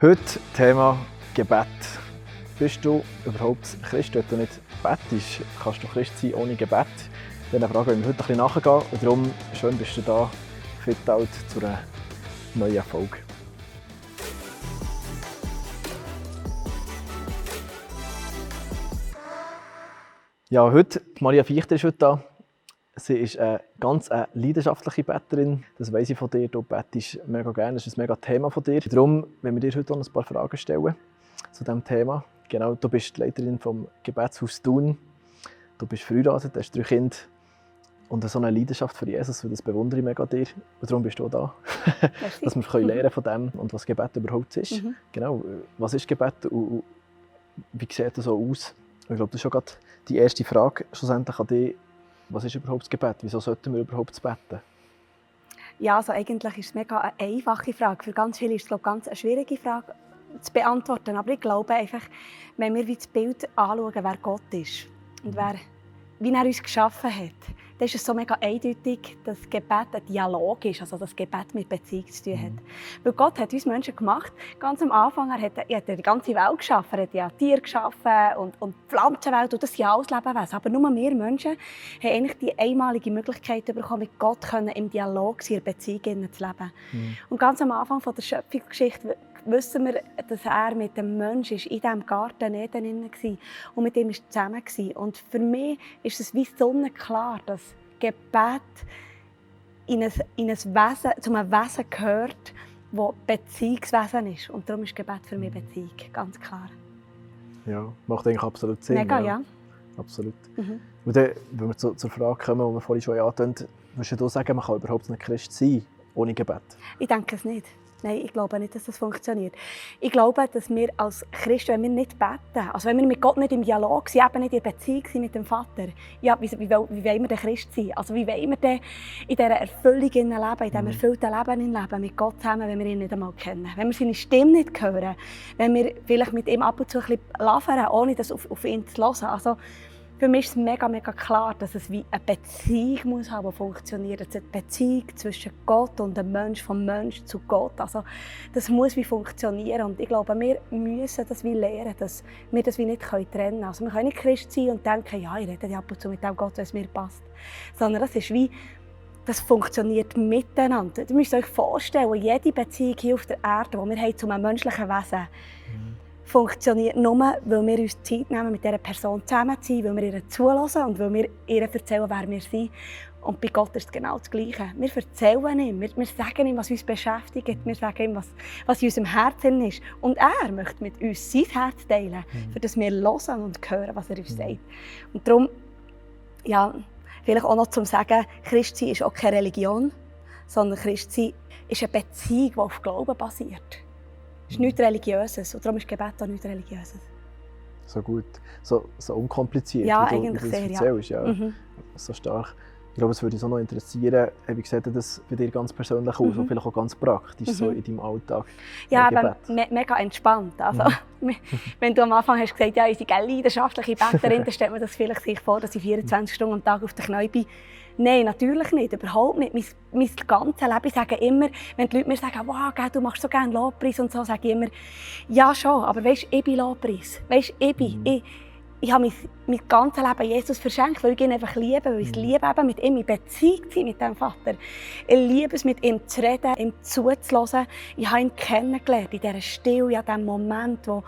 Heute Thema Gebet. Bist du überhaupt Christ, wenn du nicht betest? Kannst du Christ sein ohne Gebet? Diese Frage wollen wir heute ein bisschen nachgehen. Und darum, schön bist du da, fit out zu einer neuen Folge. Ja, heute, Maria Fichter ist heute da. Sie ist eine ganz eine leidenschaftliche Betterin. Das weiß ich von dir. Du bettest mega gerne. Das ist ein mega Thema von dir. Darum, wenn wir dir heute noch ein paar Fragen stellen zu diesem Thema. Genau, du bist die Leiterin vom Gebetshaus Thun. Du bist verheiratet, hast drei Kinder und so eine Leidenschaft für Jesus. Das bewundere ich mega dir. Und darum bist du da. Dass wir lernen von dem und was Gebet überhaupt ist. Mhm. Genau, was ist Gebet und wie sieht das so aus? Ich glaube, das ist schon gerade die erste Frage schlussendlich an dich was ist überhaupt das Gebet? Wieso sollten wir überhaupt beten? Ja, also eigentlich ist es mega eine einfache Frage. Für ganz viele ist es glaube ich, ganz eine schwierige Frage zu beantworten. Aber ich glaube einfach, wenn wir das Bild anschauen, wer Gott ist und wer, wie er uns geschaffen hat, dann ist es so mega eindeutig, dass Gebet ein Dialog ist, also dass Gebet mit Beziehung zu tun hat. Mhm. Weil Gott hat uns Menschen gemacht, ganz am Anfang, er hat, er hat die ganze Welt geschaffen, er hat ja Tiere geschaffen und, und die Pflanzenwelt und das ja alles Lebewesen. Aber nur wir Menschen haben eigentlich die einmalige Möglichkeit bekommen, mit Gott im Dialog, in Beziehung zu leben. Mhm. Und ganz am Anfang von der Schöpfungsgeschichte wissen wir, dass er mit dem Menschen in diesem Garten Eden war und mit ihm zusammen war. Und für mich ist es wie sonnenklar, dass Gebet in ein, in ein Wesen, zu einem Wesen gehört, das Beziehungswesen ist. Und darum ist Gebet für mich Beziehung, ganz klar. Ja, macht eigentlich absolut Sinn. Mega, ja. ja. Absolut. Mhm. Und dann, wenn wir zu, zur Frage kommen, die wir vorhin schon angetönt haben, würdest du sagen, man kann überhaupt nicht Christ sein ohne Gebet? Ich denke es nicht. Nein, ich glaube nicht, dass das funktioniert. Ich glaube, dass wir als Christen, wenn wir nicht beten, also wenn wir mit Gott nicht im Dialog sind, eben nicht in Beziehung sind mit dem Vater, ja, wie, wie, wie wollen wir denn Christ sein? Also wie wollen wir denn in dieser Erfüllung leben, in diesem mhm. erfüllten Leben leben, mit Gott zusammen, wenn wir ihn nicht einmal kennen? Wenn wir seine Stimme nicht hören, wenn wir vielleicht mit ihm ab und zu ein bisschen labern, ohne das auf, auf ihn zu hören. Also, für mich ist es mega, mega klar, dass es wie eine Beziehung muss haben, die funktioniert. Es eine Beziehung zwischen Gott und dem Mensch, vom Mensch zu Gott. Also, das muss wie funktionieren. Und ich glaube, wir müssen das wie lernen, dass wir das wie nicht trennen können. Also, wir können nicht Christ sein und denken, ja, ich rede ab und zu mit dem Gott, wenn mir passt. Sondern das ist wie, das funktioniert miteinander. Ihr müsst euch vorstellen, jede Beziehung hier auf der Erde, die wir haben zu einem menschlichen Wesen haben, funktioniert nur, weil wir uns Zeit nehmen, mit dieser Person zusammen zu sein, weil wir ihr zulassen und weil wir ihr erzählen, wer wir sind. Und bei Gott ist es genau das Gleiche. Wir erzählen ihm, wir, wir sagen ihm, was uns beschäftigt, wir sagen ihm, was, was in unserem Herzen ist. Und er möchte mit uns sein Herz teilen, mhm. für das wir hören und hören, was er uns mhm. sagt. Und darum, ja, vielleicht auch noch zum Sagen, Christsein ist auch keine Religion, sondern Christsein ist eine Beziehung, die auf Glauben basiert. Es ist nichts Religiöses und darum ist Gebet auch nichts Religiöses. So gut, so, so unkompliziert, ja, wie du, eigentlich wie sehr, erzählst. Ja. ja. Mhm. So stark. Ich glaube, es würde uns auch noch interessieren, wie sieht das bei dir ganz persönlich aus mhm. und vielleicht auch ganz praktisch mhm. so in deinem Alltag? Ja, aber me mega entspannt. Also, mhm. wenn du am Anfang hast gesagt, ja, ich bin eine leidenschaftliche Betterin, dann stellt man das vielleicht sich vor, dass ich 24 Stunden am Tag auf der Knäuel bin Nein, natürlich nicht, überhaupt nicht. Mein, mein ganzes Leben, ich sage immer, wenn die Leute mir sagen, wow, du machst so gerne Lobpreis und so, sage ich immer, ja schon, aber weißt, du, ich bin Lobpreis. Weißt, ich bin, mhm. ich, ich habe mein, mein ganzes Leben Jesus verschenkt, weil ich ihn einfach liebe, weil ich es mhm. liebe, eben mit ihm in Beziehung zu sein, mit dem Vater. Ich liebe es, mit ihm zu reden, ihm zuzuhören. Ich habe ihn kennengelernt, in dieser Stille, in diesem Moment, wo,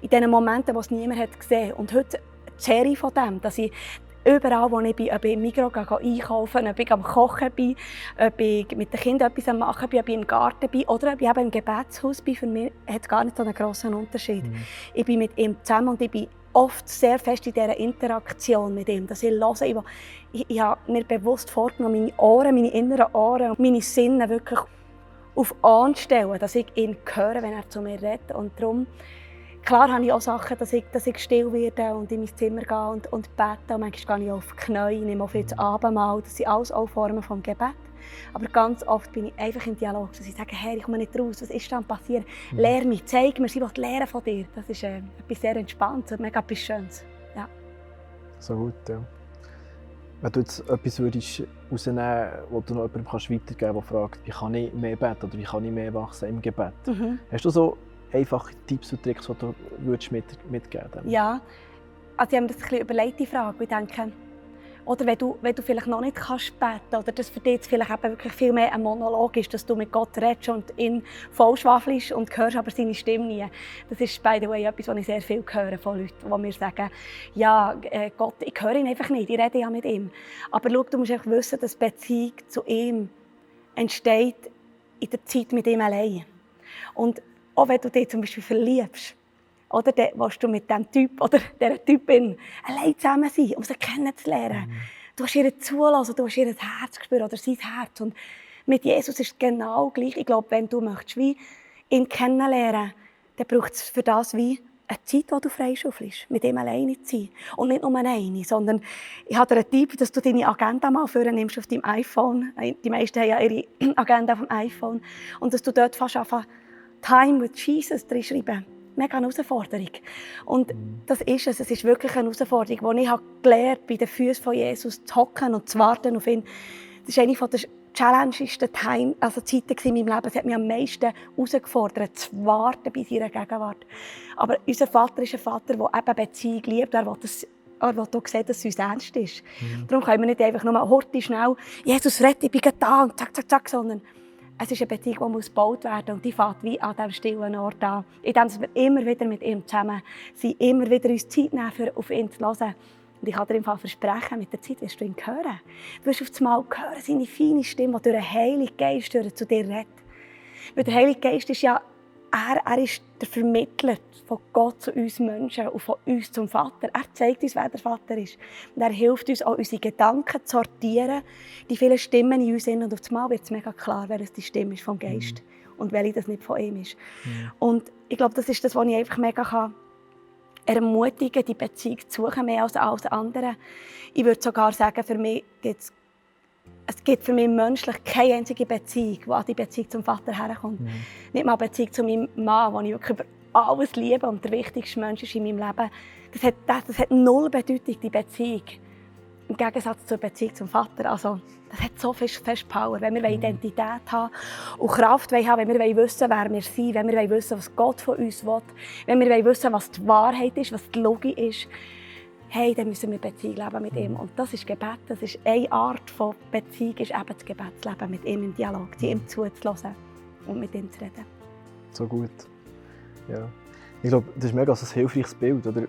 in diesen Momenten, wo es niemand hat gesehen hat. Und heute zehre ich von dem, dass ich Überall, wo ich bin, ob ich im Migros einkaufen ob ich am Kochen bin, ob ich mit den Kindern etwas am machen bin, ob ich im Garten bin oder ob ich eben im Gebetshaus bin, für mich hat es gar nicht so einen grossen Unterschied. Mhm. Ich bin mit ihm zusammen und ich bin oft sehr fest in dieser Interaktion mit ihm, dass ich höre. Ich, ich, ich habe mir bewusst vorgenommen, meine Ohren, meine inneren Ohren, meine Sinne wirklich auf anstellen, dass ich ihn höre, wenn er zu mir redet. Und darum Klar habe ich auch Sachen, dass ich, dass ich still werde und in mein Zimmer gehe und, und bete. Und manchmal gehe ich auf die Knie, nehme viel das Abendmahl. Das sind alles auch Formen des Gebet. Aber ganz oft bin ich einfach im Dialog, dass ich sage, Herr, ich komme nicht raus, was ist dann passiert? Mhm. Lehr mich, zeig mir, sie will lernen von dir. Das ist äh, etwas sehr Entspanntes, mega etwas Schönes. Ja. So gut, ja. Wenn du jetzt etwas würdest rausnehmen wo du noch jemandem weitergeben kannst, der fragt, wie kann ich mehr beten oder wie kann ich mehr wachsen im Gebet? Mhm. Hast du so einfache Tipps und Tricks, die du mit, mitgeben würdest? Ja, also ich habe mir das ein überlegt, die Frage. Ich denke, oder wenn du, wenn du vielleicht noch nicht kannst beten oder das für dich vielleicht eben wirklich viel mehr ein Monolog ist, dass du mit Gott redest und ihn vollschwafelst und hörst aber seine Stimme nie. Das ist, by the way, etwas, was ich sehr viel höre von Leuten, die mir sagen, ja, äh, Gott, ich höre ihn einfach nicht, ich rede ja mit ihm. Aber schau, du musst einfach wissen, dass Beziehung zu ihm entsteht in der Zeit mit ihm allein. Und auch wenn du dich zum Beispiel verliebst, oder dann willst du mit diesem Typ oder dieser Typin allein zusammen sein, um sie kennenzulernen. Mhm. Du hast ihr zulassen, du hast ihr Herz gespürt oder sein Herz. Und mit Jesus ist es genau gleich. Ich glaube, wenn du möchtest, wie ihn kennenlernen dann braucht es für das wie eine Zeit, die du freischaufelst, mit ihm alleine zu sein. Und nicht nur eine, sondern ich habe dir einen Tipp, dass du deine Agenda mal nimmst auf deinem iPhone. Die meisten haben ja ihre Agenda auf dem iPhone. Und dass du dort fast einfach Time with Jesus drin schreiben mega eine Herausforderung. Und das ist es. Es ist wirklich eine Herausforderung, die ich habe gelernt bei den Füßen von Jesus zu hocken und zu warten auf ihn. Das ist eine der challengingsten Time, also Zeiten in meinem Leben. Es hat mich am meisten herausgefordert, zu warten bei seiner Gegenwart. Aber unser Vater ist ein Vater, der eben Beziehung liebt. Er will, das, er will auch sehen, dass es uns ernst ist. Mhm. Darum können wir nicht einfach nur horti schnell «Jesus, rette, ich bin da» und zack, zack, zack, sondern es ist eine Beziehung, die gebaut werden muss und die fängt wie an diesem stillen Ort an. Indem wir immer wieder mit ihm zusammen sind, immer wieder uns Zeit nehmen, für auf ihn zu hören. Und ich kann dir im Fall versprechen, mit der Zeit wirst du ihn hören. Du wirst auf einmal hören, seine feine Stimme, die durch den Heiligen Geist zu dir redet. Weil der Heilige Geist ist ja er, er ist der Vermittler von Gott zu uns Menschen und von uns zum Vater. Er zeigt uns, wer der Vater ist. Und er hilft uns auch, unsere Gedanken zu sortieren, die vielen Stimmen in uns sind. Und auf einmal wird es mega klar, wer die Stimme ist vom Geist mhm. und welche das nicht von ihm ist. Mhm. Und ich glaube, das ist das, was ich einfach mega kann ermutigen, die Beziehung zu suchen, mehr als alles andere. Ich würde sogar sagen, für mich gibt es es gibt für mich menschlich keine einzige Beziehung, die an die Beziehung zum Vater herkommt. Mhm. Nicht mal eine Beziehung zu meinem Mann, den ich wirklich über alles liebe und der wichtigste Mensch ist in meinem Leben. Das hat, das, das hat null Bedeutung, die Beziehung. Im Gegensatz zur Beziehung zum Vater. Also, das hat so viel Power. Wenn wir mhm. Identität haben und Kraft haben, wenn wir wissen, wer wir sind, wenn wir wissen, was Gott von uns will, wenn wir wissen, was die Wahrheit ist, was die Logik ist, hey, dann müssen wir Beziehung leben mit ihm. Und das ist Gebet. Das ist eine Art von Beziehung, ist eben das Gebetsleben mit ihm im Dialog, zu ihm zuzulassen und mit ihm zu reden. So gut. Ja. Ich glaube, das ist mega ein hilfreiches Bild. Oder?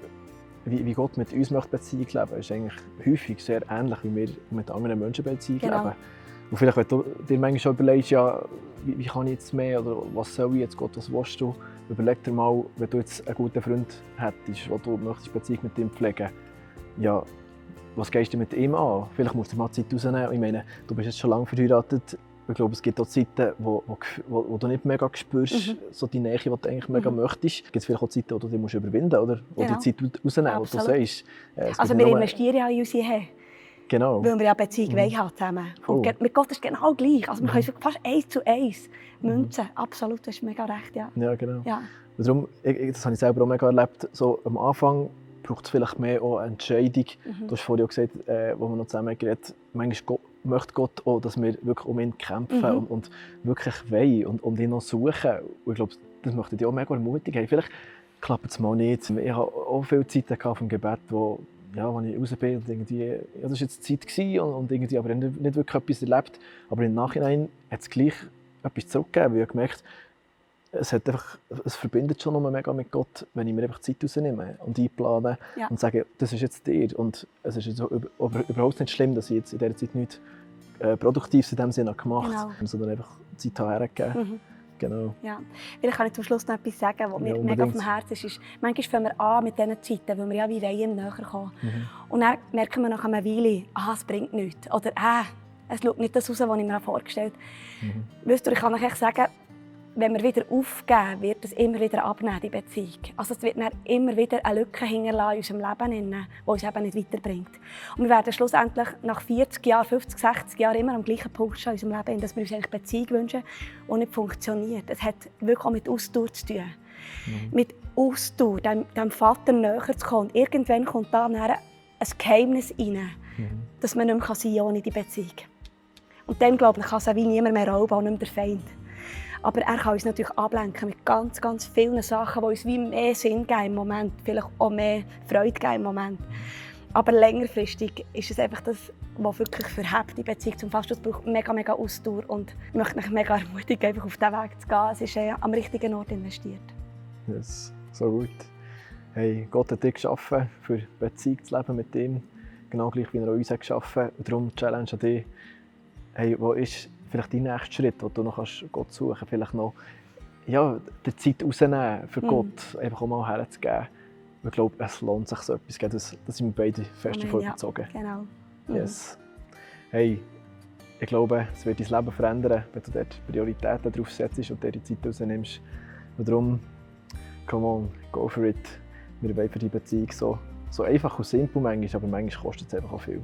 Wie, wie Gott mit uns möchte Beziehung leben, ist eigentlich häufig sehr ähnlich, wie wir mit anderen Menschen Beziehung genau. leben. Und vielleicht, wenn du dir manchmal schon überlegst, ja, wie, wie, kann ich jetzt mehr oder was soll ich jetzt, Gott, was willst du? Überleg dir mal, wenn du jetzt einen guten Freund hättest, wo du möchtest Beziehung mit ihm pflegen möchtest, ja, was gehst du mit ihm an? Vielleicht musst du mal Zeit rausnehmen. Ich meine, du bist jetzt schon lange verheiratet. Ich glaube, es gibt auch Zeiten, wo, wo, wo du nicht mega spürst, mhm. so die Nähe, die du eigentlich mega mhm. möchtest. Es gibt vielleicht auch Zeiten, wo du dich musst überwinden musst, oder? Wo genau. die Zeit rausnehmen, wo du sagst. Äh, also wir investieren ja in unsere Ehe. Genau. Weil wir ja Beziehung mhm. haben zusammen. Und mit Gott ist es genau gleich. Also wir mhm. können fast eins zu eins münzen. Mhm. Absolut, du hast mega recht, ja. Ja, genau. Ja. Darum, das habe ich selber auch mega erlebt, so am Anfang braucht es vielleicht mehr auch eine Entscheidung. Mhm. Du hast vorhin auch gesagt, äh, wo wir noch zusammen geredet manchmal Gott, möchte Gott auch, dass wir wirklich um ihn kämpfen mhm. und, und, wirklich wollen und, und ihn noch suchen. Und ich glaube, das möchte ich auch mega ermutigen. Vielleicht klappt es mal nicht. Ich habe auch viele Zeiten vom Gebet, wo, ja, wo ich raus bin und irgendwie, ja, das war jetzt Zeit gewesen und, und irgendwie, aber ich habe nicht wirklich etwas erlebt. Aber im Nachhinein hat es gleich etwas zurückgegeben, weil ich gemerkt es, hat einfach, es verbindet schon noch mega mit Gott, wenn ich mir einfach Zeit rausnehme und einplane ja. und sage, das ist jetzt dir. Und es ist jetzt überhaupt nicht schlimm, dass ich jetzt in dieser Zeit nichts äh, Produktives in dem Sinne gemacht habe, genau. sondern einfach Zeit hergegeben. Mhm. Genau. Ja. Vielleicht kann ich zum Schluss noch etwas sagen, was mir ja, mega auf dem Herzen ist. ist. Manchmal fangen wir an mit diesen Zeiten, weil wir ja wie ihm näher kommen. Mhm. Und dann merken wir nach einer Weile, ah, es bringt nichts. Oder äh, es schaut nicht das raus, was ich mir vorgestellt habe. Mhm. Weißt du, ich kann euch sagen, wenn wir wieder aufgeben, wird es immer wieder abnehmen, die Beziehung. Also es wird immer wieder eine Lücke hinterlassen in unserem Leben, die uns eben nicht weiterbringt. Und wir werden schlussendlich nach 40 Jahren, 50, 60 Jahren immer am gleichen Punkt stehen in unserem Leben, dass wir uns eigentlich Beziehung wünschen, die nicht funktioniert. Es hat wirklich auch mit Ausdauer zu tun. Mhm. Mit Ausdauer, dem, dem Vater näher zu kommen. Und irgendwann kommt da ein Geheimnis rein, mhm. dass man nicht mehr sein kann ohne die Beziehung. Und dann, glaube ich, kann es auch wie niemand mehr rauben, auch nicht mehr der Feind. Aber er kann uns natürlich ablenken mit ganz, ganz vielen Sachen, die uns wie mehr Sinn geben im Moment, vielleicht auch mehr Freude geben im Moment. Aber längerfristig ist es einfach das, was wirklich verhebt, die Beziehung zum Fastfood braucht mega, mega Ausdauer und ich möchte mich mega ermutigen, einfach auf diesen Weg zu gehen. Es ist äh, am richtigen Ort investiert. Yes, so gut. Hey, Gott hat dich geschaffen, für Beziehung zu leben mit ihm, genau gleich wie er uns hat geschaffen. Und darum Challenge an dich. Hey, wo ist vielleicht dein nächster Schritt, wo du noch Gott suchen kannst? Vielleicht noch ja, die Zeit rausnehmen, für mhm. Gott einfach auch mal herzugeben. Ich glaube, es lohnt sich so etwas. Das, das sind wir beide fest davon ja, überzeugt. Genau. Mhm. Yes. Hey, ich glaube, es wird dein Leben verändern, wenn du dort Prioritäten drauf setzt und dir die Zeit rausnimmst. Und darum, come on, go for it. Wir wollen für die Beziehung so, so einfach und simpel manchmal, aber manchmal kostet es einfach auch viel.